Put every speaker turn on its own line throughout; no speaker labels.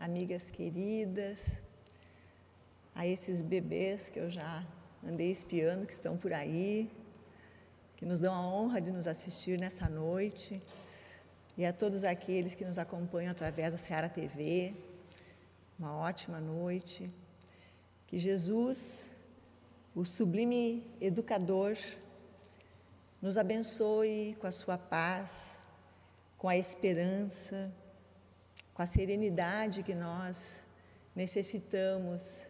amigas queridas, a esses bebês que eu já andei espiando que estão por aí, que nos dão a honra de nos assistir nessa noite, e a todos aqueles que nos acompanham através da Seara TV. Uma ótima noite. Que Jesus, o sublime educador, nos abençoe com a sua paz, com a esperança, com a serenidade que nós necessitamos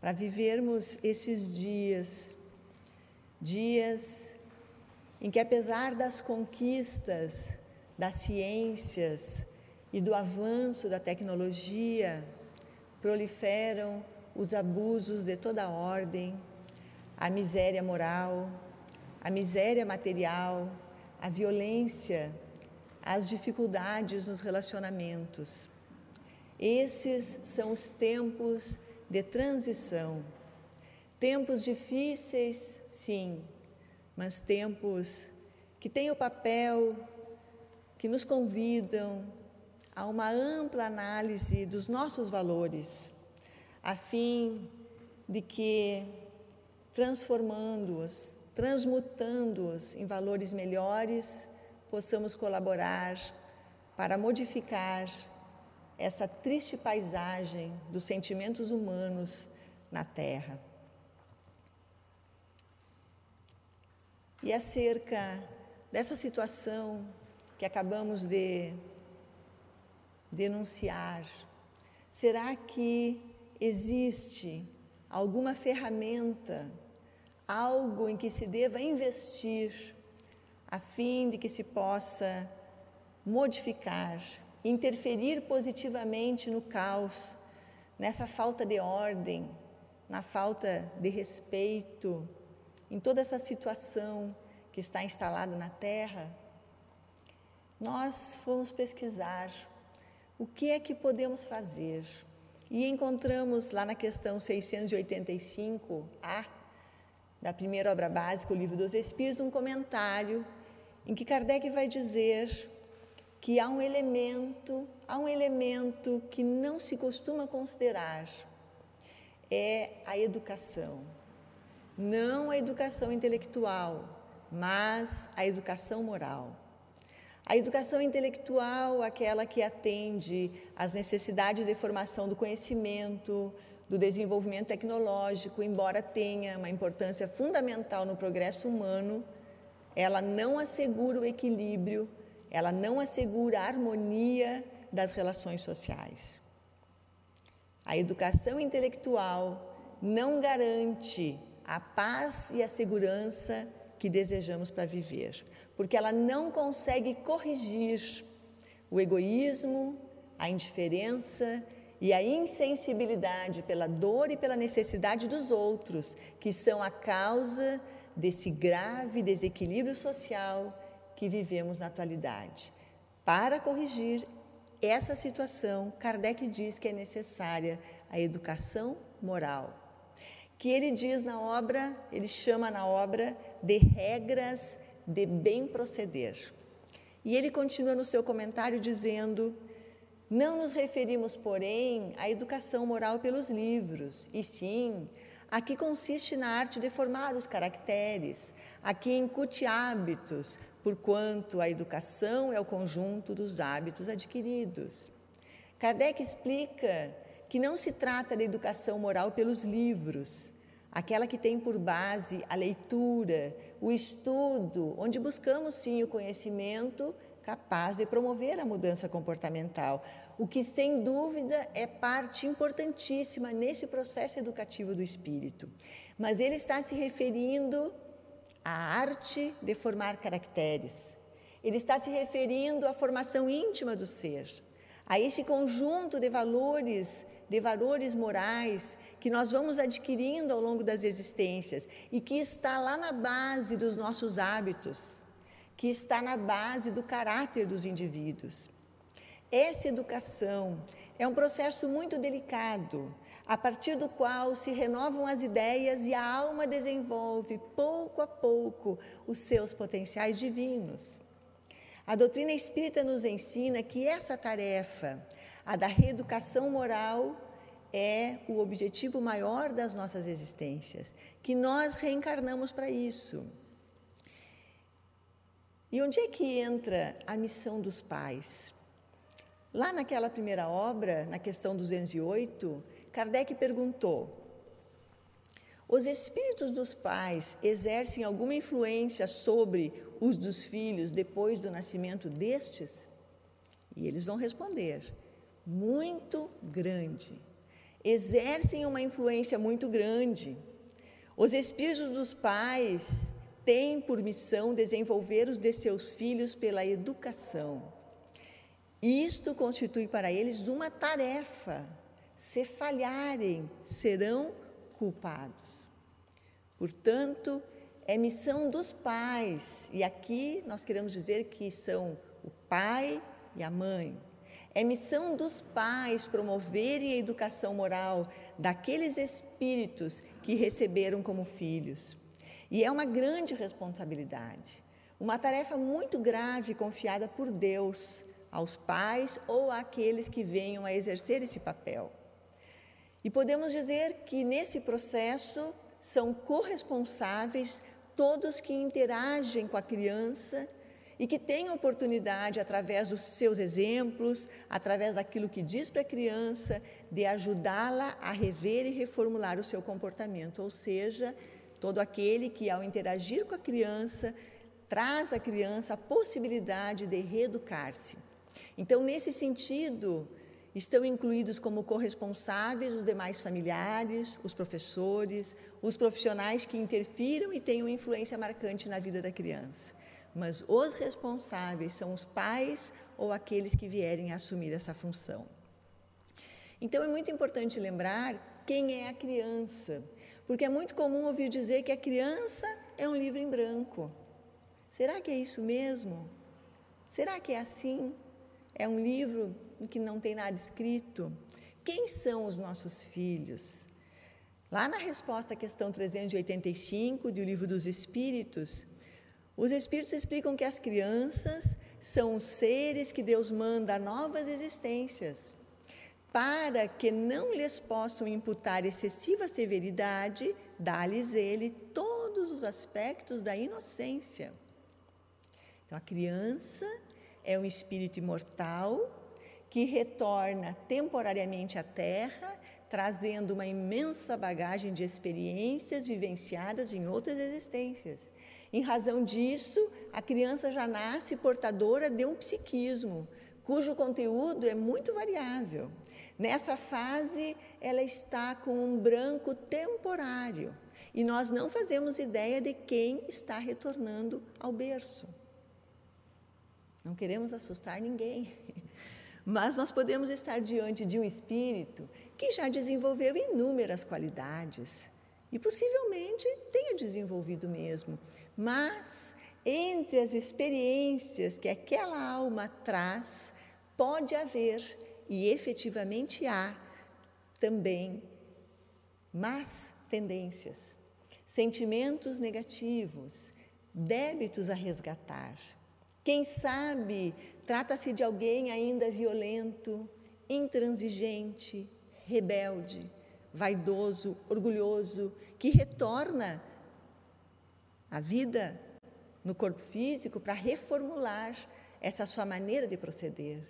para vivermos esses dias, dias em que, apesar das conquistas das ciências e do avanço da tecnologia, proliferam os abusos de toda ordem, a miséria moral, a miséria material, a violência, as dificuldades nos relacionamentos. Esses são os tempos de transição. Tempos difíceis, sim, mas tempos que têm o papel, que nos convidam a uma ampla análise dos nossos valores, a fim de que, transformando-os, transmutando-os em valores melhores, possamos colaborar para modificar essa triste paisagem dos sentimentos humanos na Terra. E acerca dessa situação que acabamos de denunciar, será que existe alguma ferramenta algo em que se deva investir a fim de que se possa modificar, interferir positivamente no caos, nessa falta de ordem, na falta de respeito, em toda essa situação que está instalada na Terra, nós fomos pesquisar o que é que podemos fazer. E encontramos lá na questão 685A da primeira obra básica, o Livro dos Espíritos, um comentário em que Kardec vai dizer que há um elemento, há um elemento que não se costuma considerar, é a educação. Não a educação intelectual, mas a educação moral. A educação intelectual, aquela que atende às necessidades de formação do conhecimento, do desenvolvimento tecnológico, embora tenha uma importância fundamental no progresso humano, ela não assegura o equilíbrio, ela não assegura a harmonia das relações sociais. A educação intelectual não garante a paz e a segurança que desejamos para viver, porque ela não consegue corrigir o egoísmo, a indiferença e a insensibilidade pela dor e pela necessidade dos outros, que são a causa desse grave desequilíbrio social que vivemos na atualidade. Para corrigir essa situação, Kardec diz que é necessária a educação moral, que ele diz na obra, ele chama na obra de regras de bem proceder. E ele continua no seu comentário dizendo não nos referimos, porém, à educação moral pelos livros, e sim a que consiste na arte de formar os caracteres, a que incute hábitos, porquanto a educação é o conjunto dos hábitos adquiridos. Kardec explica que não se trata da educação moral pelos livros, aquela que tem por base a leitura, o estudo, onde buscamos sim o conhecimento capaz de promover a mudança comportamental, o que sem dúvida é parte importantíssima nesse processo educativo do espírito. Mas ele está se referindo à arte de formar caracteres. Ele está se referindo à formação íntima do ser, a esse conjunto de valores, de valores morais que nós vamos adquirindo ao longo das existências e que está lá na base dos nossos hábitos que está na base do caráter dos indivíduos. Essa educação é um processo muito delicado, a partir do qual se renovam as ideias e a alma desenvolve, pouco a pouco, os seus potenciais divinos. A doutrina espírita nos ensina que essa tarefa, a da reeducação moral, é o objetivo maior das nossas existências, que nós reencarnamos para isso. E onde é que entra a missão dos pais? Lá naquela primeira obra, na questão 208, Kardec perguntou: os espíritos dos pais exercem alguma influência sobre os dos filhos depois do nascimento destes? E eles vão responder: muito grande. Exercem uma influência muito grande. Os espíritos dos pais têm por missão desenvolver os de seus filhos pela educação. Isto constitui para eles uma tarefa. Se falharem, serão culpados. Portanto, é missão dos pais, e aqui nós queremos dizer que são o pai e a mãe. É missão dos pais promoverem a educação moral daqueles espíritos que receberam como filhos. E é uma grande responsabilidade, uma tarefa muito grave confiada por Deus aos pais ou àqueles que venham a exercer esse papel. E podemos dizer que nesse processo são corresponsáveis todos que interagem com a criança e que têm oportunidade, através dos seus exemplos, através daquilo que diz para a criança, de ajudá-la a rever e reformular o seu comportamento. Ou seja, todo aquele que, ao interagir com a criança, traz à criança a possibilidade de reeducar-se. Então, nesse sentido, Estão incluídos como corresponsáveis os demais familiares, os professores, os profissionais que interfiram e tenham influência marcante na vida da criança. Mas os responsáveis são os pais ou aqueles que vierem a assumir essa função. Então é muito importante lembrar quem é a criança, porque é muito comum ouvir dizer que a criança é um livro em branco. Será que é isso mesmo? Será que é assim? É um livro que não tem nada escrito? Quem são os nossos filhos? Lá na resposta à questão 385 do Livro dos Espíritos, os Espíritos explicam que as crianças são os seres que Deus manda a novas existências, para que não lhes possam imputar excessiva severidade, dá-lhes ele todos os aspectos da inocência. Então, a criança é um espírito imortal que retorna temporariamente à Terra, trazendo uma imensa bagagem de experiências vivenciadas em outras existências. Em razão disso, a criança já nasce portadora de um psiquismo, cujo conteúdo é muito variável. Nessa fase, ela está com um branco temporário e nós não fazemos ideia de quem está retornando ao berço. Não queremos assustar ninguém. Mas nós podemos estar diante de um espírito que já desenvolveu inúmeras qualidades e possivelmente tenha desenvolvido mesmo, mas entre as experiências que aquela alma traz, pode haver e efetivamente há também más tendências, sentimentos negativos, débitos a resgatar. Quem sabe Trata-se de alguém ainda violento, intransigente, rebelde, vaidoso, orgulhoso, que retorna à vida no corpo físico para reformular essa sua maneira de proceder.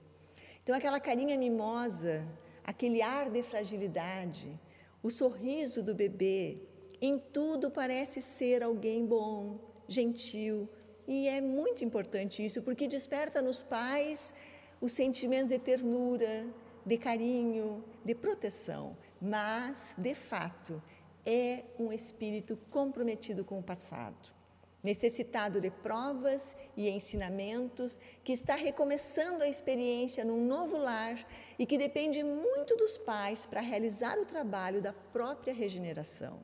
Então, aquela carinha mimosa, aquele ar de fragilidade, o sorriso do bebê, em tudo parece ser alguém bom, gentil, e é muito importante isso, porque desperta nos pais os sentimentos de ternura, de carinho, de proteção, mas, de fato, é um espírito comprometido com o passado, necessitado de provas e ensinamentos, que está recomeçando a experiência num novo lar e que depende muito dos pais para realizar o trabalho da própria regeneração.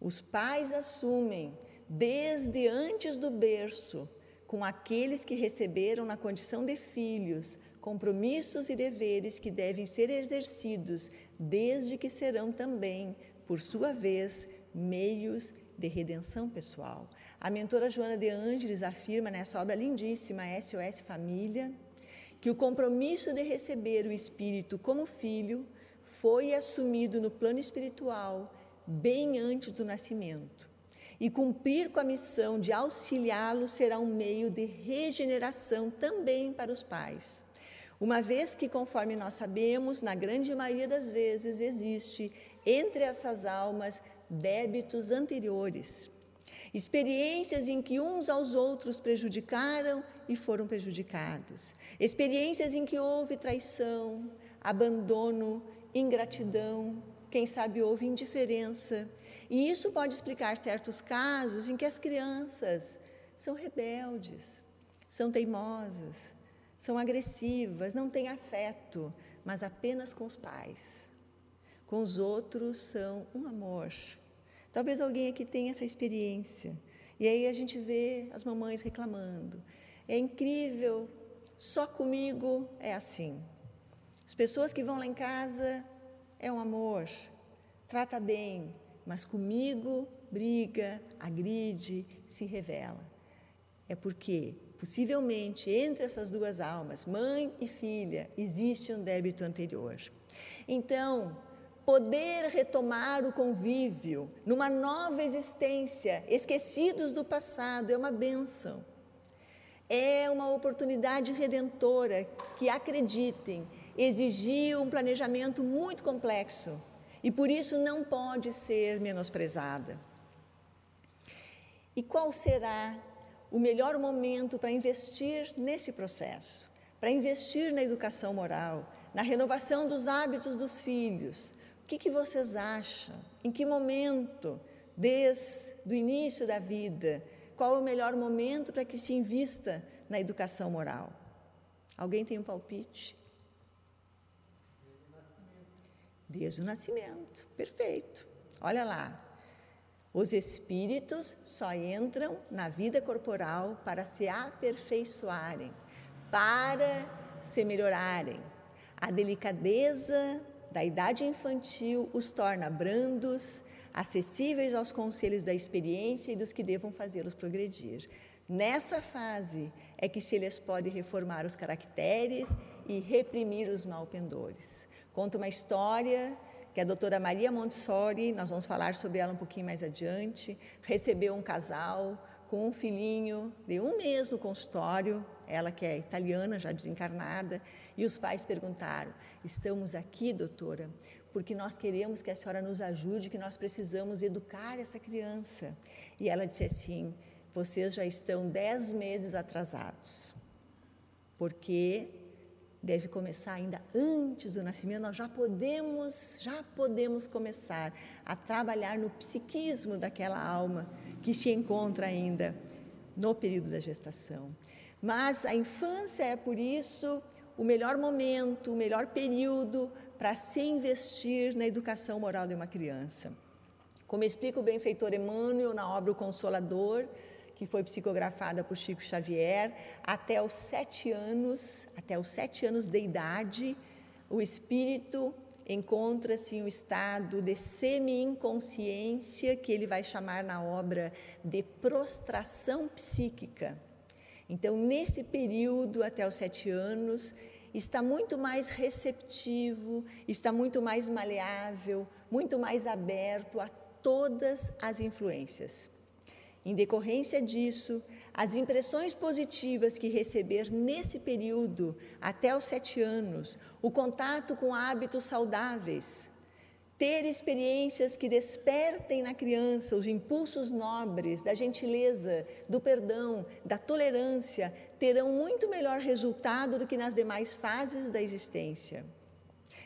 Os pais assumem, desde antes do berço, com aqueles que receberam na condição de filhos, compromissos e deveres que devem ser exercidos, desde que serão também, por sua vez, meios de redenção pessoal. A mentora Joana de Ângeles afirma nessa obra lindíssima, SOS Família, que o compromisso de receber o Espírito como filho foi assumido no plano espiritual bem antes do nascimento. E cumprir com a missão de auxiliá-lo será um meio de regeneração também para os pais. Uma vez que, conforme nós sabemos, na grande maioria das vezes existe entre essas almas débitos anteriores, experiências em que uns aos outros prejudicaram e foram prejudicados, experiências em que houve traição, abandono, ingratidão, quem sabe houve indiferença. E isso pode explicar certos casos em que as crianças são rebeldes, são teimosas, são agressivas, não têm afeto, mas apenas com os pais. Com os outros são um amor. Talvez alguém aqui tenha essa experiência. E aí a gente vê as mamães reclamando. É incrível, só comigo é assim. As pessoas que vão lá em casa é um amor, trata bem, mas comigo briga, agride, se revela. É porque Possivelmente, entre essas duas almas, mãe e filha, existe um débito anterior. Então, poder retomar o convívio numa nova existência, esquecidos do passado, é uma benção. É uma oportunidade redentora que, acreditem, exigiu um planejamento muito complexo e por isso não pode ser menosprezada. E qual será o melhor momento para investir nesse processo, para investir na educação moral, na renovação dos hábitos dos filhos. O que, que vocês acham? Em que momento, desde o início da vida, qual é o melhor momento para que se invista na educação moral? Alguém tem um palpite? Desde o nascimento. Desde o nascimento, perfeito. Olha lá, os espíritos só entram na vida corporal para se aperfeiçoarem, para se melhorarem. A delicadeza da idade infantil os torna brandos, acessíveis aos conselhos da experiência e dos que devam fazê-los progredir. Nessa fase é que se lhes pode reformar os caracteres e reprimir os malpendores. Conta uma história que a doutora Maria Montessori, nós vamos falar sobre ela um pouquinho mais adiante, recebeu um casal com um filhinho de um mês no consultório, ela que é italiana, já desencarnada, e os pais perguntaram: Estamos aqui, doutora, porque nós queremos que a senhora nos ajude, que nós precisamos educar essa criança. E ela disse assim: Vocês já estão dez meses atrasados, porque deve começar ainda antes do nascimento, nós já podemos, já podemos começar a trabalhar no psiquismo daquela alma que se encontra ainda no período da gestação. Mas a infância é por isso o melhor momento, o melhor período para se investir na educação moral de uma criança. Como explica o benfeitor Emmanuel na obra O Consolador, que foi psicografada por Chico Xavier, até os sete anos, até os sete anos de idade, o espírito encontra-se em um estado de semi-inconsciência, que ele vai chamar na obra de prostração psíquica. Então, nesse período, até os sete anos, está muito mais receptivo, está muito mais maleável, muito mais aberto a todas as influências. Em decorrência disso, as impressões positivas que receber nesse período, até os sete anos, o contato com hábitos saudáveis, ter experiências que despertem na criança os impulsos nobres da gentileza, do perdão, da tolerância, terão muito melhor resultado do que nas demais fases da existência.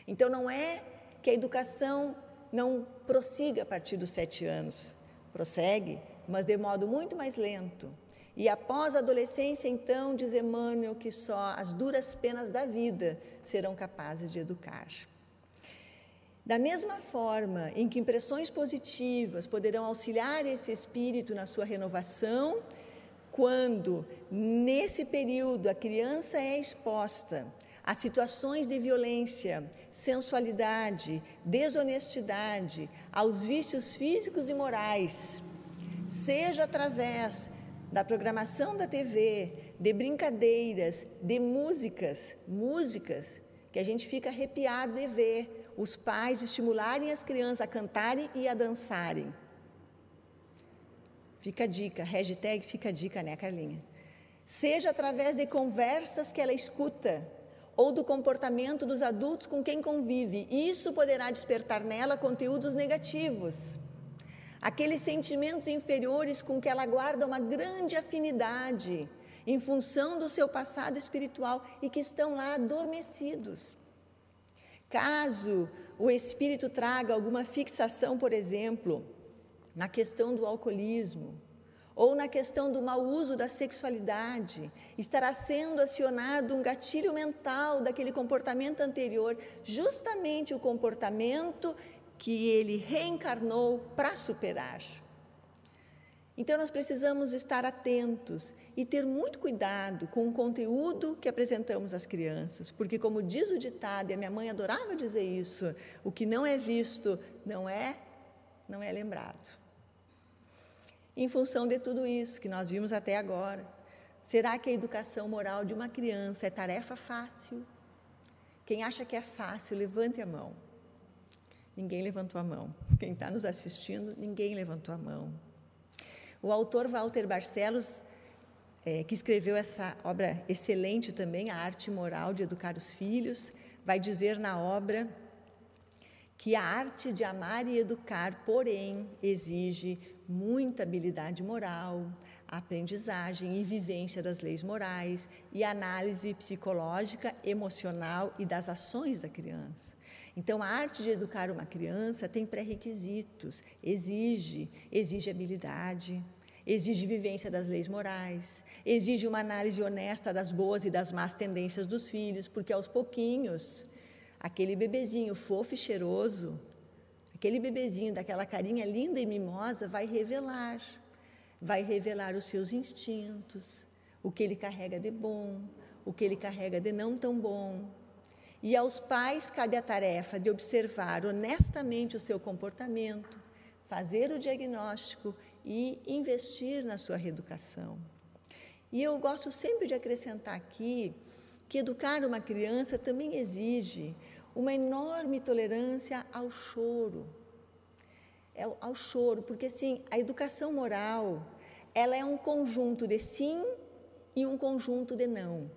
Então, não é que a educação não prossiga a partir dos sete anos, prossegue, mas de modo muito mais lento. E após a adolescência, então, diz Emmanuel que só as duras penas da vida serão capazes de educar. Da mesma forma em que impressões positivas poderão auxiliar esse espírito na sua renovação, quando nesse período a criança é exposta a situações de violência, sensualidade, desonestidade, aos vícios físicos e morais, seja através da programação da TV, de brincadeiras, de músicas, músicas que a gente fica arrepiado de ver os pais estimularem as crianças a cantarem e a dançarem. Fica a dica, hashtag fica a dica, né, Carlinha? Seja através de conversas que ela escuta ou do comportamento dos adultos com quem convive. Isso poderá despertar nela conteúdos negativos. Aqueles sentimentos inferiores com que ela guarda uma grande afinidade em função do seu passado espiritual e que estão lá adormecidos. Caso o espírito traga alguma fixação, por exemplo, na questão do alcoolismo, ou na questão do mau uso da sexualidade, estará sendo acionado um gatilho mental daquele comportamento anterior, justamente o comportamento que ele reencarnou para superar. Então, nós precisamos estar atentos e ter muito cuidado com o conteúdo que apresentamos às crianças, porque, como diz o ditado, e a minha mãe adorava dizer isso, o que não é visto não é, não é lembrado. Em função de tudo isso que nós vimos até agora, será que a educação moral de uma criança é tarefa fácil? Quem acha que é fácil, levante a mão. Ninguém levantou a mão. Quem está nos assistindo, ninguém levantou a mão. O autor Walter Barcelos, é, que escreveu essa obra excelente também, A Arte Moral de Educar os Filhos, vai dizer na obra que a arte de amar e educar, porém, exige muita habilidade moral, aprendizagem e vivência das leis morais e análise psicológica, emocional e das ações da criança. Então, a arte de educar uma criança tem pré-requisitos, exige, exige habilidade, exige vivência das leis morais, exige uma análise honesta das boas e das más tendências dos filhos, porque aos pouquinhos, aquele bebezinho fofo e cheiroso Aquele bebezinho daquela carinha linda e mimosa vai revelar, vai revelar os seus instintos, o que ele carrega de bom, o que ele carrega de não tão bom. E aos pais cabe a tarefa de observar honestamente o seu comportamento, fazer o diagnóstico e investir na sua reeducação. E eu gosto sempre de acrescentar aqui que educar uma criança também exige uma enorme tolerância ao choro. É, ao choro, porque assim, a educação moral, ela é um conjunto de sim e um conjunto de não.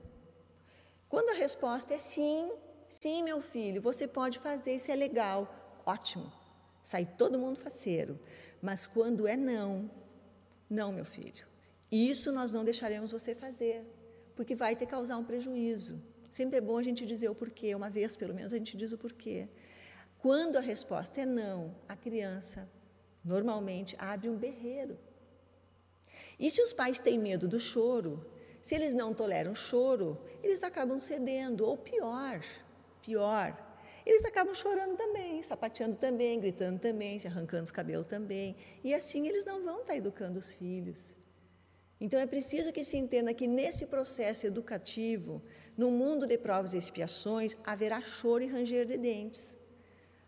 Quando a resposta é sim, sim, meu filho, você pode fazer, isso é legal, ótimo. Sai todo mundo faceiro. Mas quando é não, não, meu filho. Isso nós não deixaremos você fazer, porque vai te causar um prejuízo. Sempre é bom a gente dizer o porquê, uma vez pelo menos a gente diz o porquê. Quando a resposta é não, a criança normalmente abre um berreiro. E se os pais têm medo do choro, se eles não toleram choro, eles acabam cedendo, ou pior, pior, eles acabam chorando também, sapateando também, gritando também, se arrancando os cabelos também. E assim eles não vão estar educando os filhos. Então é preciso que se entenda que nesse processo educativo, no mundo de provas e expiações, haverá choro e ranger de dentes.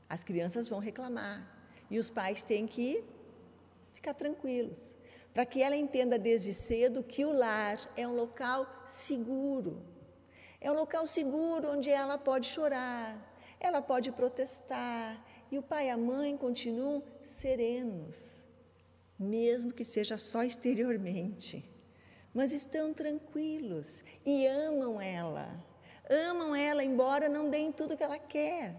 As crianças vão reclamar e os pais têm que ficar tranquilos, para que ela entenda desde cedo que o lar é um local seguro. É um local seguro onde ela pode chorar, ela pode protestar e o pai e a mãe continuam serenos mesmo que seja só exteriormente. Mas estão tranquilos e amam ela. Amam ela, embora não deem tudo que ela quer.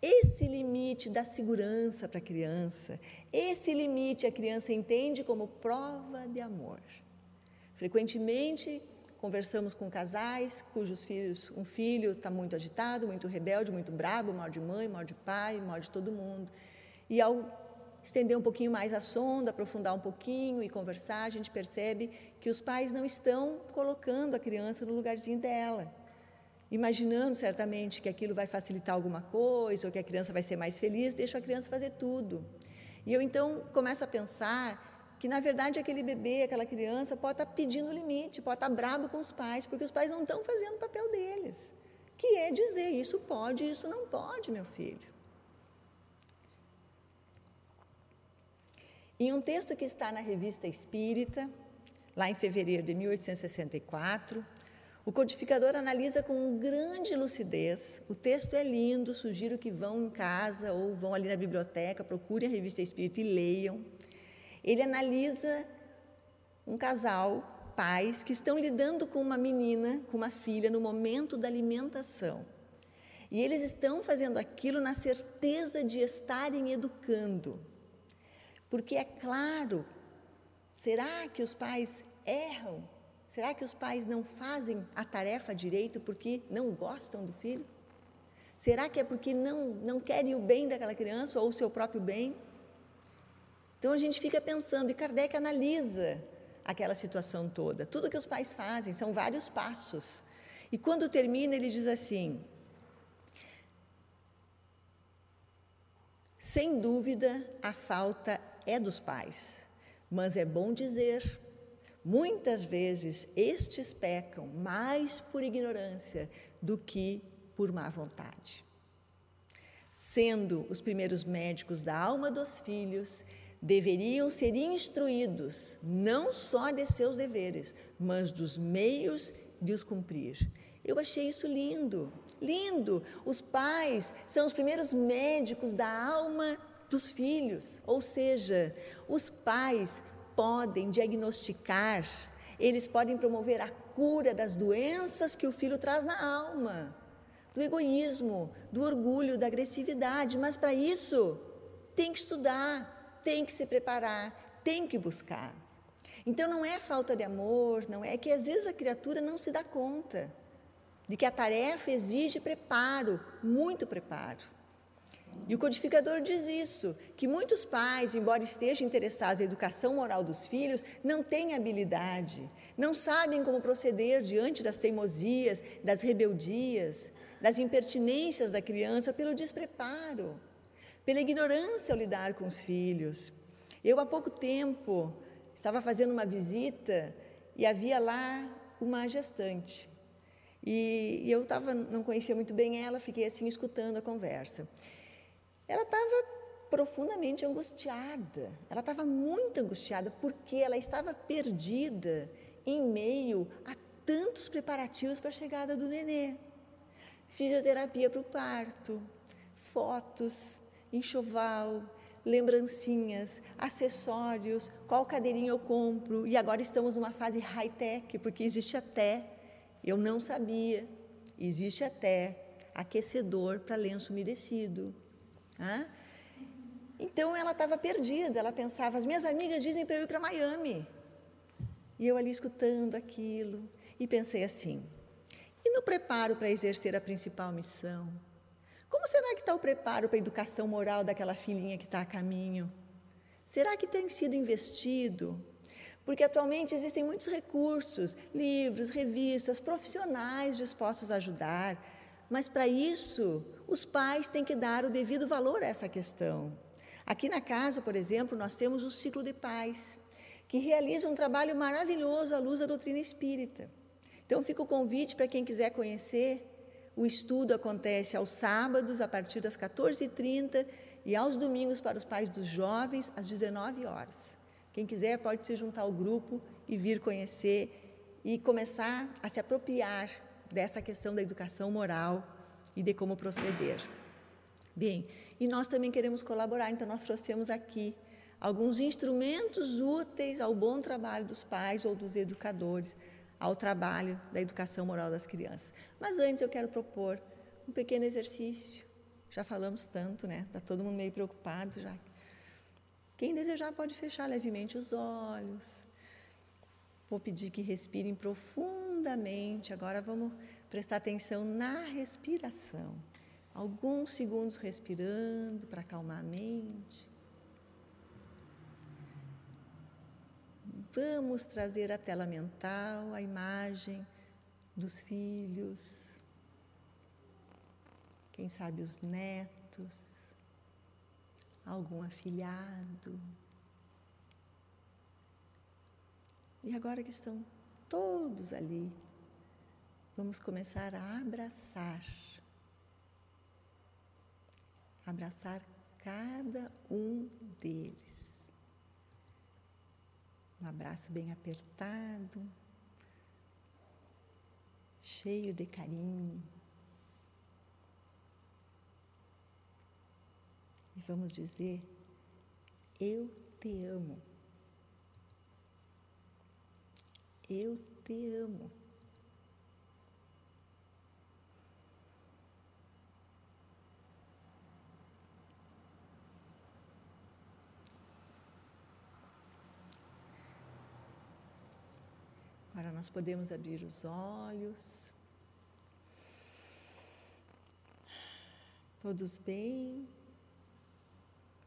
Esse limite dá segurança para a criança. Esse limite a criança entende como prova de amor. Frequentemente conversamos com casais cujos filhos, um filho está muito agitado, muito rebelde, muito bravo, mal de mãe, mal de pai, mal de todo mundo. E ao estender um pouquinho mais a sonda, aprofundar um pouquinho e conversar, a gente percebe que os pais não estão colocando a criança no lugarzinho dela. Imaginando certamente que aquilo vai facilitar alguma coisa ou que a criança vai ser mais feliz, deixa a criança fazer tudo. E eu então começo a pensar que na verdade aquele bebê, aquela criança pode estar pedindo limite, pode estar bravo com os pais, porque os pais não estão fazendo o papel deles, que é dizer isso pode, isso não pode, meu filho. Em um texto que está na revista Espírita, lá em fevereiro de 1864. O codificador analisa com grande lucidez. O texto é lindo, sugiro que vão em casa ou vão ali na biblioteca, procurem a revista Espírito e leiam. Ele analisa um casal, pais, que estão lidando com uma menina, com uma filha, no momento da alimentação. E eles estão fazendo aquilo na certeza de estarem educando. Porque é claro, será que os pais erram? Será que os pais não fazem a tarefa direito porque não gostam do filho? Será que é porque não, não querem o bem daquela criança ou o seu próprio bem? Então a gente fica pensando, e Kardec analisa aquela situação toda. Tudo que os pais fazem são vários passos. E quando termina, ele diz assim: Sem dúvida, a falta é dos pais, mas é bom dizer Muitas vezes estes pecam mais por ignorância do que por má vontade. Sendo os primeiros médicos da alma dos filhos, deveriam ser instruídos não só de seus deveres, mas dos meios de os cumprir. Eu achei isso lindo, lindo. Os pais são os primeiros médicos da alma dos filhos, ou seja, os pais podem diagnosticar, eles podem promover a cura das doenças que o filho traz na alma, do egoísmo, do orgulho, da agressividade, mas para isso tem que estudar, tem que se preparar, tem que buscar. Então não é falta de amor, não é, é que às vezes a criatura não se dá conta de que a tarefa exige preparo, muito preparo. E o codificador diz isso, que muitos pais, embora estejam interessados na educação moral dos filhos, não têm habilidade, não sabem como proceder diante das teimosias, das rebeldias, das impertinências da criança pelo despreparo, pela ignorância ao lidar com os filhos. Eu, há pouco tempo, estava fazendo uma visita e havia lá uma gestante. E, e eu tava, não conhecia muito bem ela, fiquei assim escutando a conversa. Ela estava profundamente angustiada. Ela estava muito angustiada porque ela estava perdida em meio a tantos preparativos para a chegada do nenê. Fisioterapia para o parto, fotos, enxoval, lembrancinhas, acessórios, qual cadeirinha eu compro. E agora estamos numa fase high-tech, porque existe até, eu não sabia, existe até aquecedor para lenço umedecido. Né? Então ela estava perdida, ela pensava, as minhas amigas dizem para eu ir para Miami. E eu ali escutando aquilo e pensei assim: e no preparo para exercer a principal missão? Como será que está o preparo para a educação moral daquela filhinha que está a caminho? Será que tem sido investido? Porque atualmente existem muitos recursos, livros, revistas, profissionais dispostos a ajudar, mas para isso os pais têm que dar o devido valor a essa questão. Aqui na casa, por exemplo, nós temos o Ciclo de Paz, que realiza um trabalho maravilhoso à luz da doutrina espírita. Então, fica o convite para quem quiser conhecer. O estudo acontece aos sábados, a partir das 14h30, e aos domingos, para os pais dos jovens, às 19 horas. Quem quiser pode se juntar ao grupo e vir conhecer e começar a se apropriar dessa questão da educação moral e de como proceder. Bem, e nós também queremos colaborar, então nós trouxemos aqui alguns instrumentos úteis ao bom trabalho dos pais ou dos educadores, ao trabalho da educação moral das crianças. Mas antes eu quero propor um pequeno exercício. Já falamos tanto, né? Está todo mundo meio preocupado já. Quem desejar pode fechar levemente os olhos. Vou pedir que respirem profundamente. Agora vamos prestar atenção na respiração. Alguns segundos respirando para acalmar a mente. Vamos trazer à tela mental a imagem dos filhos, quem sabe os netos, algum afilhado. E agora que estão todos ali, vamos começar a abraçar. Abraçar cada um deles. Um abraço bem apertado, cheio de carinho. E vamos dizer: Eu te amo. Eu te amo. Agora nós podemos abrir os olhos. Todos bem?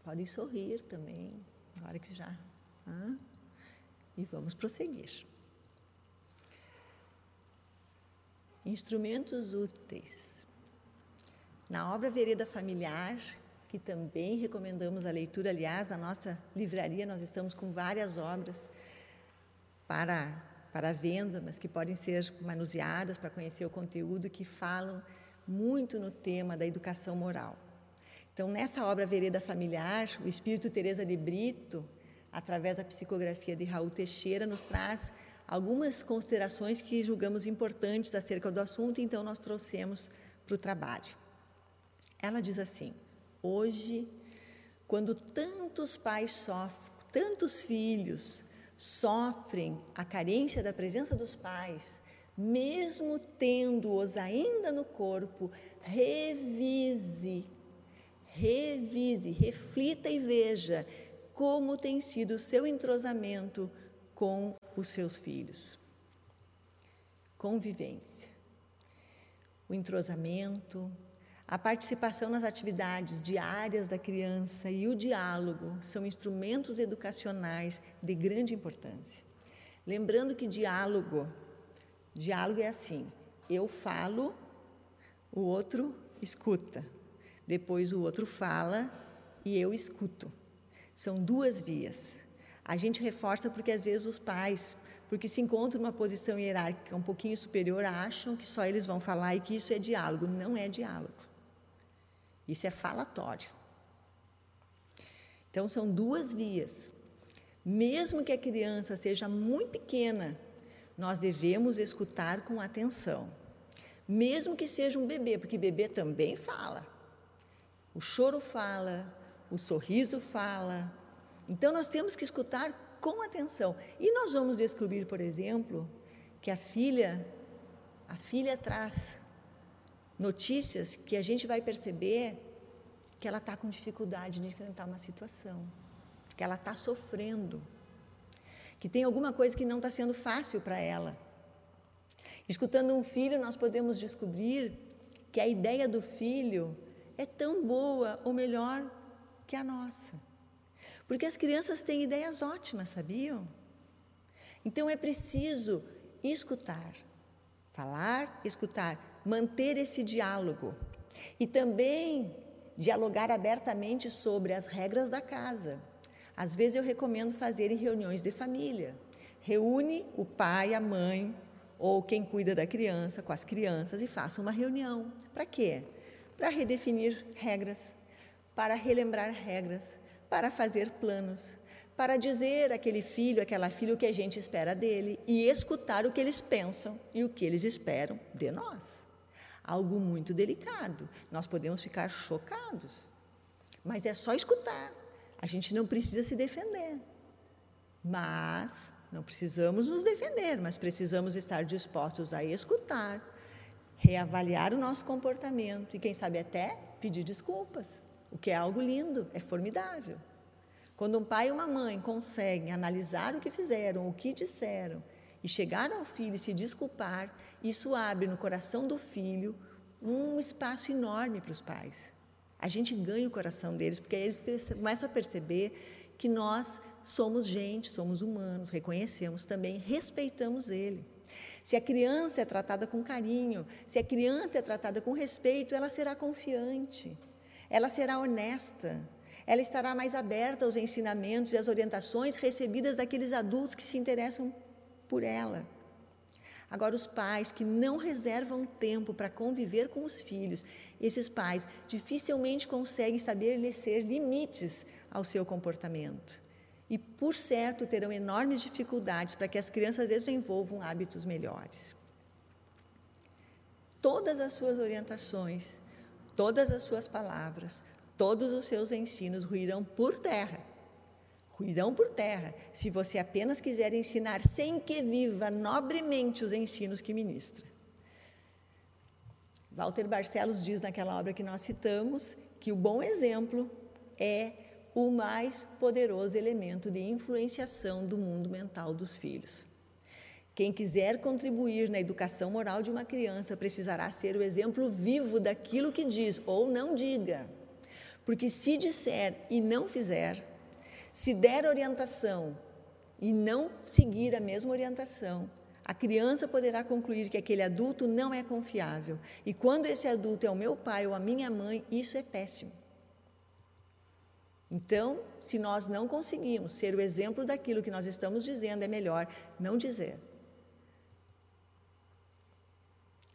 Podem sorrir também, na hora que já. Hã? E vamos prosseguir. Instrumentos úteis. Na obra Vereda Familiar, que também recomendamos a leitura, aliás, na nossa livraria nós estamos com várias obras para para venda, mas que podem ser manuseadas para conhecer o conteúdo que falam muito no tema da educação moral. Então, nessa obra Vereda Familiar, o espírito Teresa de Brito, através da psicografia de Raul Teixeira, nos traz algumas considerações que julgamos importantes acerca do assunto, então nós trouxemos para o trabalho. Ela diz assim: Hoje, quando tantos pais sofrem, tantos filhos sofrem a carência da presença dos pais, mesmo tendo-os ainda no corpo, revise, revise, reflita e veja como tem sido o seu entrosamento com os seus filhos. Convivência. O entrosamento, a participação nas atividades diárias da criança e o diálogo são instrumentos educacionais de grande importância. Lembrando que diálogo, diálogo é assim: eu falo, o outro escuta. Depois o outro fala e eu escuto. São duas vias. A gente reforça porque às vezes os pais, porque se encontram numa posição hierárquica um pouquinho superior, acham que só eles vão falar e que isso é diálogo. Não é diálogo. Isso é falatório. Então, são duas vias. Mesmo que a criança seja muito pequena, nós devemos escutar com atenção. Mesmo que seja um bebê, porque bebê também fala. O choro fala, o sorriso fala. Então, nós temos que escutar com atenção. E nós vamos descobrir, por exemplo, que a filha, a filha traz notícias que a gente vai perceber que ela está com dificuldade de enfrentar uma situação, que ela está sofrendo, que tem alguma coisa que não está sendo fácil para ela. Escutando um filho, nós podemos descobrir que a ideia do filho é tão boa ou melhor que a nossa. Porque as crianças têm ideias ótimas, sabiam? Então é preciso escutar, falar, escutar, manter esse diálogo e também dialogar abertamente sobre as regras da casa. Às vezes eu recomendo fazer em reuniões de família. Reúne o pai, a mãe ou quem cuida da criança com as crianças e faça uma reunião. Para quê? Para redefinir regras, para relembrar regras, para fazer planos, para dizer àquele filho, àquela filha o que a gente espera dele e escutar o que eles pensam e o que eles esperam de nós algo muito delicado. Nós podemos ficar chocados, mas é só escutar. A gente não precisa se defender. Mas não precisamos nos defender, mas precisamos estar dispostos a escutar, reavaliar o nosso comportamento e, quem sabe, até pedir desculpas, o que é algo lindo, é formidável. Quando um pai e uma mãe conseguem analisar o que fizeram, o que disseram e chegar ao filho e se desculpar, isso abre no coração do filho um espaço enorme para os pais. A gente ganha o coração deles, porque aí eles começam a perceber que nós somos gente, somos humanos, reconhecemos também, respeitamos ele. Se a criança é tratada com carinho, se a criança é tratada com respeito, ela será confiante, ela será honesta, ela estará mais aberta aos ensinamentos e às orientações recebidas daqueles adultos que se interessam por ela. Agora, os pais que não reservam tempo para conviver com os filhos, esses pais dificilmente conseguem estabelecer limites ao seu comportamento. e, por certo, terão enormes dificuldades para que as crianças desenvolvam hábitos melhores. Todas as suas orientações, todas as suas palavras, todos os seus ensinos ruirão por terra. Ruirão por terra, se você apenas quiser ensinar sem que viva nobremente os ensinos que ministra. Walter Barcelos diz naquela obra que nós citamos que o bom exemplo é o mais poderoso elemento de influenciação do mundo mental dos filhos. Quem quiser contribuir na educação moral de uma criança precisará ser o exemplo vivo daquilo que diz ou não diga. Porque se disser e não fizer, se der orientação e não seguir a mesma orientação, a criança poderá concluir que aquele adulto não é confiável. E quando esse adulto é o meu pai ou a minha mãe, isso é péssimo. Então, se nós não conseguimos ser o exemplo daquilo que nós estamos dizendo, é melhor não dizer.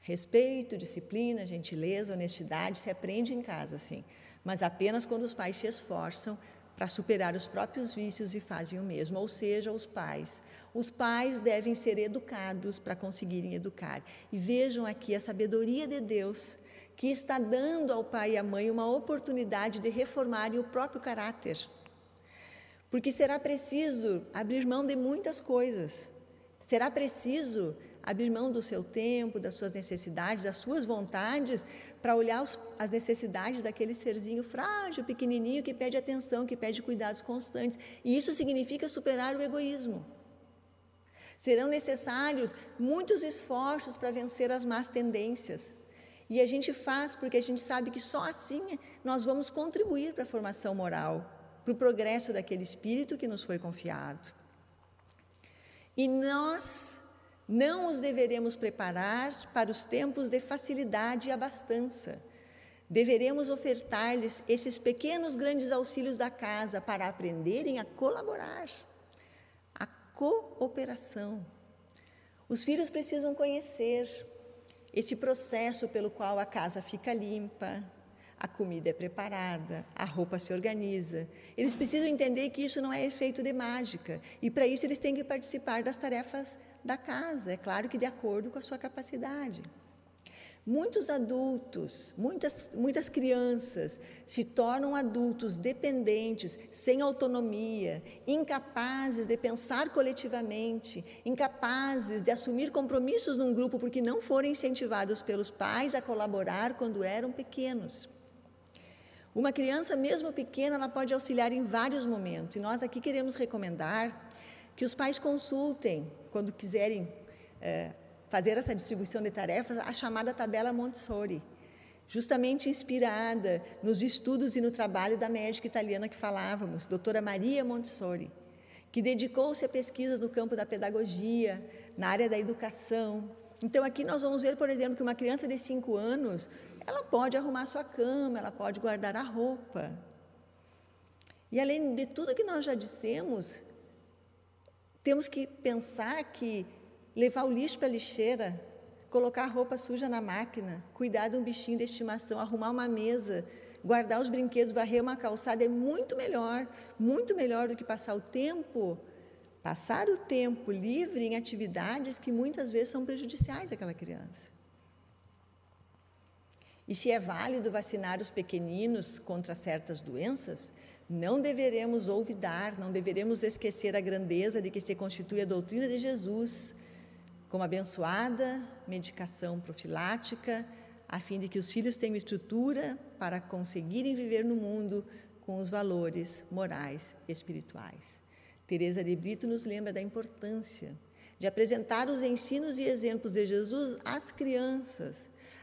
Respeito, disciplina, gentileza, honestidade se aprende em casa, sim, mas apenas quando os pais se esforçam para superar os próprios vícios e fazem o mesmo, ou seja, os pais. Os pais devem ser educados para conseguirem educar. E vejam aqui a sabedoria de Deus que está dando ao pai e à mãe uma oportunidade de reformarem o próprio caráter. Porque será preciso abrir mão de muitas coisas. Será preciso abrir mão do seu tempo, das suas necessidades, das suas vontades, para olhar os, as necessidades daquele serzinho frágil, pequenininho, que pede atenção, que pede cuidados constantes. E isso significa superar o egoísmo. Serão necessários muitos esforços para vencer as más tendências. E a gente faz porque a gente sabe que só assim nós vamos contribuir para a formação moral, para o progresso daquele espírito que nos foi confiado. E nós não os deveremos preparar para os tempos de facilidade e abastança. Deveremos ofertar-lhes esses pequenos grandes auxílios da casa para aprenderem a colaborar. A cooperação. Os filhos precisam conhecer esse processo pelo qual a casa fica limpa, a comida é preparada, a roupa se organiza. Eles precisam entender que isso não é efeito de mágica e para isso eles têm que participar das tarefas da casa, é claro que de acordo com a sua capacidade. Muitos adultos, muitas, muitas crianças se tornam adultos dependentes, sem autonomia, incapazes de pensar coletivamente, incapazes de assumir compromissos num grupo porque não foram incentivados pelos pais a colaborar quando eram pequenos. Uma criança, mesmo pequena, ela pode auxiliar em vários momentos, e nós aqui queremos recomendar que os pais consultem, quando quiserem. É, fazer essa distribuição de tarefas, a chamada tabela Montessori, justamente inspirada nos estudos e no trabalho da médica italiana que falávamos, doutora Maria Montessori, que dedicou-se a pesquisas no campo da pedagogia, na área da educação. Então, aqui nós vamos ver, por exemplo, que uma criança de 5 anos, ela pode arrumar sua cama, ela pode guardar a roupa. E além de tudo que nós já dissemos, temos que pensar que levar o lixo para a lixeira, colocar a roupa suja na máquina, cuidar de um bichinho de estimação, arrumar uma mesa, guardar os brinquedos, varrer uma calçada é muito melhor, muito melhor do que passar o tempo, passar o tempo livre em atividades que muitas vezes são prejudiciais àquela criança. E se é válido vacinar os pequeninos contra certas doenças, não deveremos olvidar, não deveremos esquecer a grandeza de que se constitui a doutrina de Jesus, como abençoada medicação profilática, a fim de que os filhos tenham estrutura para conseguirem viver no mundo com os valores morais e espirituais. Teresa de Brito nos lembra da importância de apresentar os ensinos e exemplos de Jesus às crianças,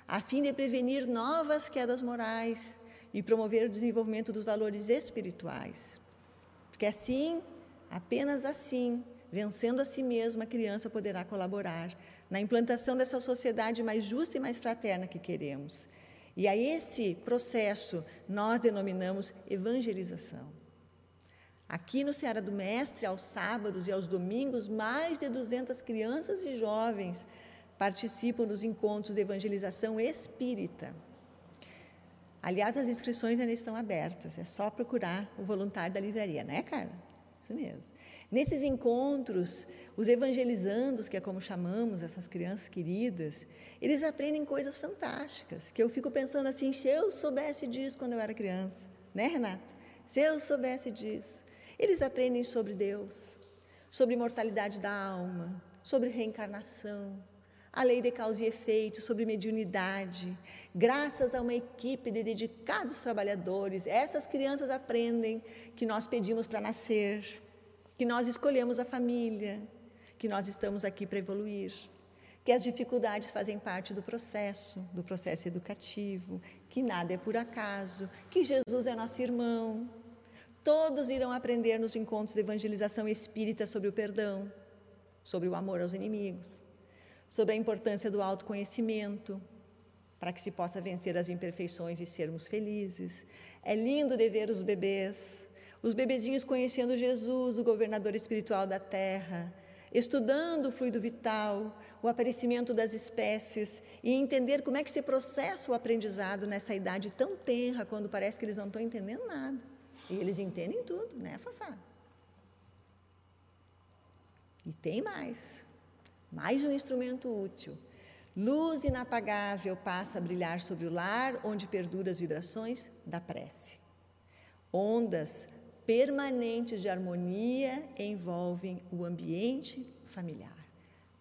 a fim de prevenir novas quedas morais e promover o desenvolvimento dos valores espirituais. Porque assim, apenas assim, Vencendo a si mesma, a criança poderá colaborar na implantação dessa sociedade mais justa e mais fraterna que queremos. E a esse processo nós denominamos evangelização. Aqui no Ceará do Mestre, aos sábados e aos domingos, mais de 200 crianças e jovens participam dos encontros de evangelização espírita. Aliás, as inscrições ainda estão abertas, é só procurar o voluntário da livraria, né, Carla? isso mesmo. Nesses encontros, os evangelizandos, que é como chamamos essas crianças queridas, eles aprendem coisas fantásticas, que eu fico pensando assim, se eu soubesse disso quando eu era criança, né, Renata? Se eu soubesse disso. Eles aprendem sobre Deus, sobre imortalidade da alma, sobre reencarnação, a lei de causa e efeito, sobre mediunidade. Graças a uma equipe de dedicados trabalhadores, essas crianças aprendem que nós pedimos para nascer, que nós escolhemos a família, que nós estamos aqui para evoluir, que as dificuldades fazem parte do processo, do processo educativo, que nada é por acaso, que Jesus é nosso irmão. Todos irão aprender nos encontros de evangelização espírita sobre o perdão, sobre o amor aos inimigos, sobre a importância do autoconhecimento, para que se possa vencer as imperfeições e sermos felizes. É lindo de ver os bebês os bebezinhos conhecendo Jesus, o governador espiritual da terra, estudando o fluido vital, o aparecimento das espécies e entender como é que se processa o aprendizado nessa idade tão tenra, quando parece que eles não estão entendendo nada. E eles entendem tudo, né, Fafá? E tem mais. Mais um instrumento útil. Luz inapagável passa a brilhar sobre o lar, onde perdura as vibrações da prece. Ondas permanentes de harmonia envolvem o ambiente familiar,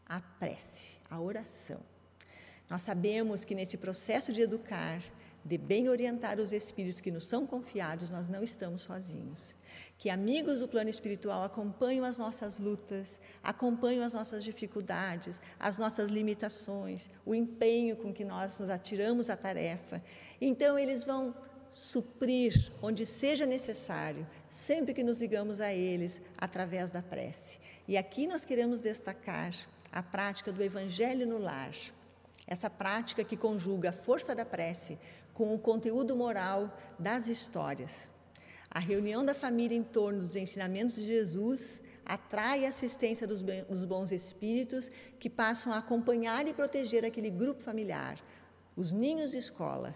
a prece, a oração. Nós sabemos que nesse processo de educar, de bem orientar os espíritos que nos são confiados, nós não estamos sozinhos. Que amigos do plano espiritual acompanham as nossas lutas, acompanham as nossas dificuldades, as nossas limitações, o empenho com que nós nos atiramos à tarefa. Então, eles vão suprir onde seja necessário, sempre que nos ligamos a eles através da prece. E aqui nós queremos destacar a prática do Evangelho no lar, essa prática que conjuga a força da prece com o conteúdo moral das histórias. A reunião da família em torno dos ensinamentos de Jesus atrai a assistência dos, bons espíritos que passam a acompanhar e proteger aquele grupo familiar, os ninhos de escola,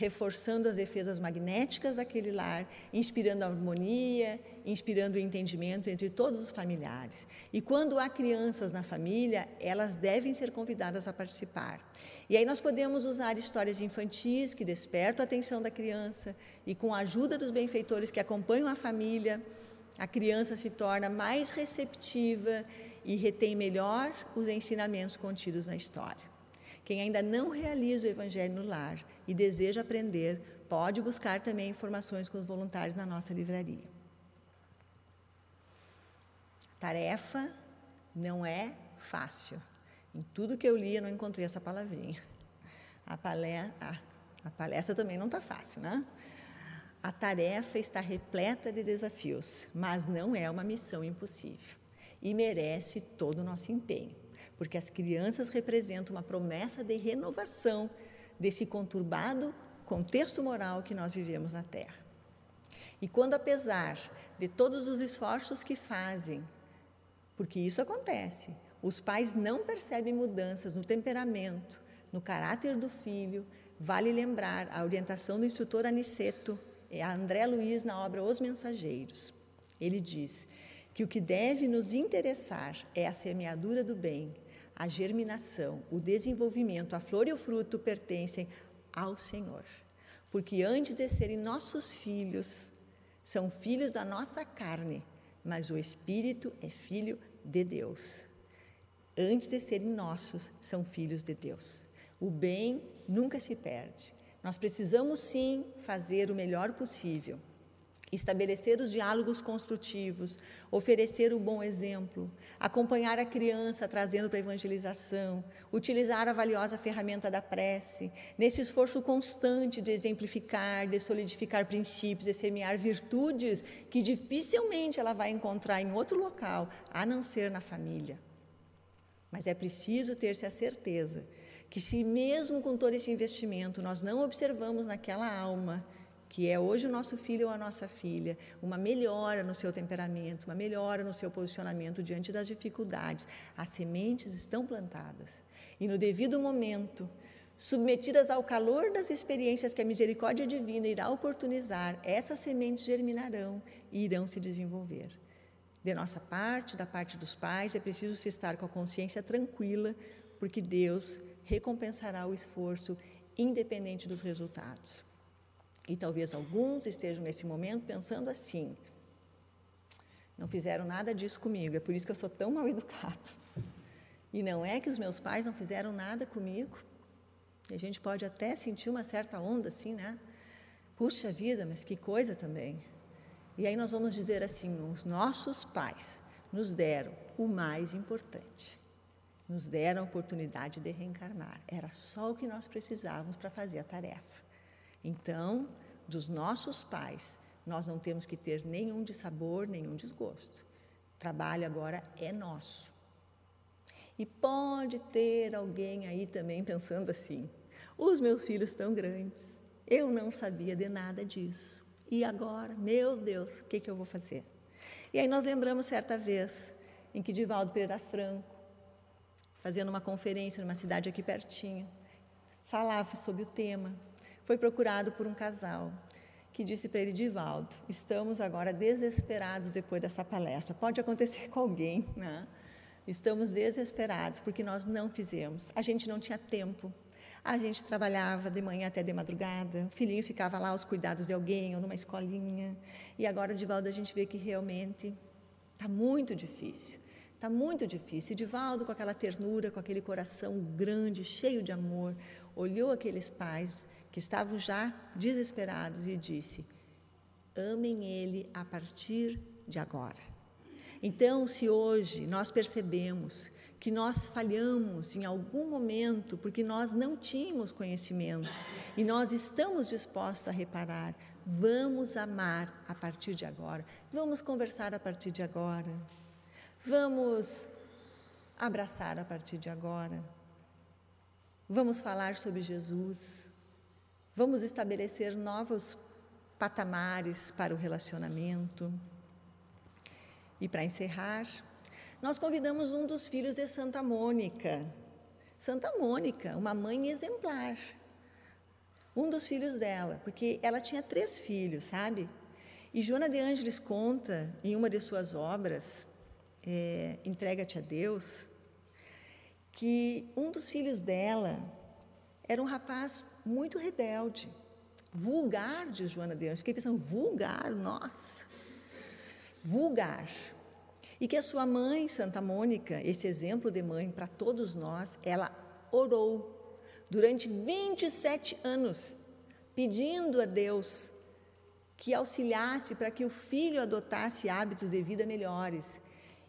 reforçando as defesas magnéticas daquele lar, inspirando a harmonia, inspirando o entendimento entre todos os familiares. E quando há crianças na família, elas devem ser convidadas a participar. E aí nós podemos usar histórias infantis que despertam a atenção da criança e com a ajuda dos benfeitores que acompanham a família, a criança se torna mais receptiva e retém melhor os ensinamentos contidos na história. Quem ainda não realiza o Evangelho no lar e deseja aprender, pode buscar também informações com os voluntários na nossa livraria. Tarefa não é fácil. Em tudo que eu li, eu não encontrei essa palavrinha. A palestra, a, a palestra também não está fácil, né? A tarefa está repleta de desafios, mas não é uma missão impossível e merece todo o nosso empenho porque as crianças representam uma promessa de renovação desse conturbado contexto moral que nós vivemos na Terra. E quando, apesar de todos os esforços que fazem, porque isso acontece, os pais não percebem mudanças no temperamento, no caráter do filho, vale lembrar a orientação do instrutor Aniceto, a André Luiz na obra Os Mensageiros. Ele diz que o que deve nos interessar é a semeadura do bem, a germinação, o desenvolvimento, a flor e o fruto pertencem ao Senhor. Porque antes de serem nossos filhos, são filhos da nossa carne, mas o Espírito é filho de Deus. Antes de serem nossos, são filhos de Deus. O bem nunca se perde. Nós precisamos sim fazer o melhor possível estabelecer os diálogos construtivos, oferecer o bom exemplo, acompanhar a criança trazendo para a evangelização, utilizar a valiosa ferramenta da prece, nesse esforço constante de exemplificar, de solidificar princípios, de semear virtudes que dificilmente ela vai encontrar em outro local, a não ser na família. Mas é preciso ter-se a certeza que, se mesmo com todo esse investimento nós não observamos naquela alma que é hoje o nosso filho ou a nossa filha, uma melhora no seu temperamento, uma melhora no seu posicionamento diante das dificuldades. As sementes estão plantadas e no devido momento, submetidas ao calor das experiências que a misericórdia divina irá oportunizar, essas sementes germinarão e irão se desenvolver. De nossa parte, da parte dos pais, é preciso se estar com a consciência tranquila, porque Deus recompensará o esforço independente dos resultados. E talvez alguns estejam nesse momento pensando assim: não fizeram nada disso comigo, é por isso que eu sou tão mal educado. E não é que os meus pais não fizeram nada comigo. E a gente pode até sentir uma certa onda assim, né? Puxa vida, mas que coisa também. E aí nós vamos dizer assim: os nossos pais nos deram o mais importante. Nos deram a oportunidade de reencarnar. Era só o que nós precisávamos para fazer a tarefa. Então, dos nossos pais, nós não temos que ter nenhum dissabor, nenhum desgosto. O trabalho agora é nosso. E pode ter alguém aí também pensando assim: os meus filhos estão grandes, eu não sabia de nada disso. E agora, meu Deus, o que, que eu vou fazer? E aí nós lembramos certa vez em que Divaldo Pereira Franco, fazendo uma conferência numa cidade aqui pertinho, falava sobre o tema foi procurado por um casal que disse para ele, Divaldo, estamos agora desesperados depois dessa palestra. Pode acontecer com alguém, né? Estamos desesperados porque nós não fizemos. A gente não tinha tempo. A gente trabalhava de manhã até de madrugada. O filhinho ficava lá aos cuidados de alguém ou numa escolinha. E agora, Divaldo, a gente vê que realmente está muito difícil. Está muito difícil. E Divaldo, com aquela ternura, com aquele coração grande, cheio de amor, olhou aqueles pais que estavam já desesperados e disse: Amem Ele a partir de agora. Então, se hoje nós percebemos que nós falhamos em algum momento porque nós não tínhamos conhecimento e nós estamos dispostos a reparar, vamos amar a partir de agora, vamos conversar a partir de agora, vamos abraçar a partir de agora, vamos falar sobre Jesus Vamos estabelecer novos patamares para o relacionamento. E para encerrar, nós convidamos um dos filhos de Santa Mônica. Santa Mônica, uma mãe exemplar. Um dos filhos dela, porque ela tinha três filhos, sabe? E Joana de Ângeles conta em uma de suas obras, é, Entrega-te a Deus, que um dos filhos dela era um rapaz muito rebelde, vulgar, de Joana de Anjos. Fiquei pensando, vulgar, nossa, vulgar. E que a sua mãe, Santa Mônica, esse exemplo de mãe para todos nós, ela orou durante 27 anos, pedindo a Deus que auxiliasse para que o filho adotasse hábitos de vida melhores.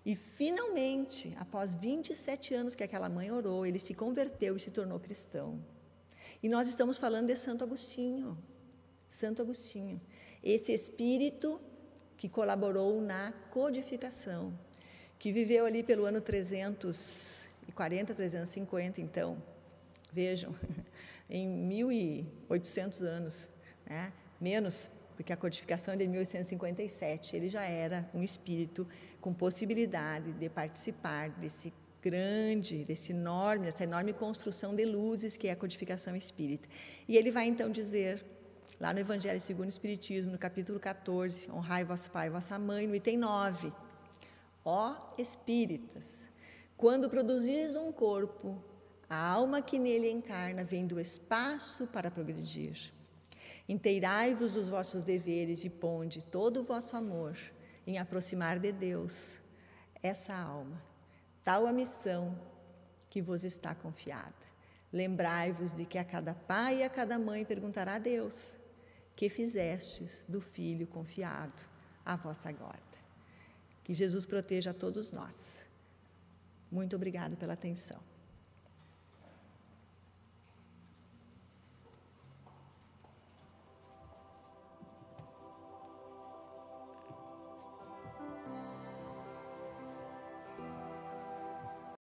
E finalmente, após 27 anos que aquela mãe orou, ele se converteu e se tornou cristão. E nós estamos falando de Santo Agostinho. Santo Agostinho. Esse espírito que colaborou na codificação, que viveu ali pelo ano 340, 350, então, vejam, em 1800 anos, né? menos, porque a codificação é de 1857, ele já era um espírito com possibilidade de participar desse grande, desse enorme, dessa enorme construção de luzes que é a codificação espírita. E ele vai então dizer, lá no Evangelho segundo o Espiritismo, no capítulo 14, honrai vosso pai e vossa mãe, no item 9, ó espíritas, quando produzis um corpo, a alma que nele encarna vem do espaço para progredir. Inteirai-vos dos vossos deveres e ponde todo o vosso amor em aproximar de Deus essa alma tal a missão que vos está confiada. Lembrai-vos de que a cada pai e a cada mãe perguntará a Deus: que fizestes do filho confiado à vossa guarda. Que Jesus proteja a todos nós. Muito obrigada pela atenção.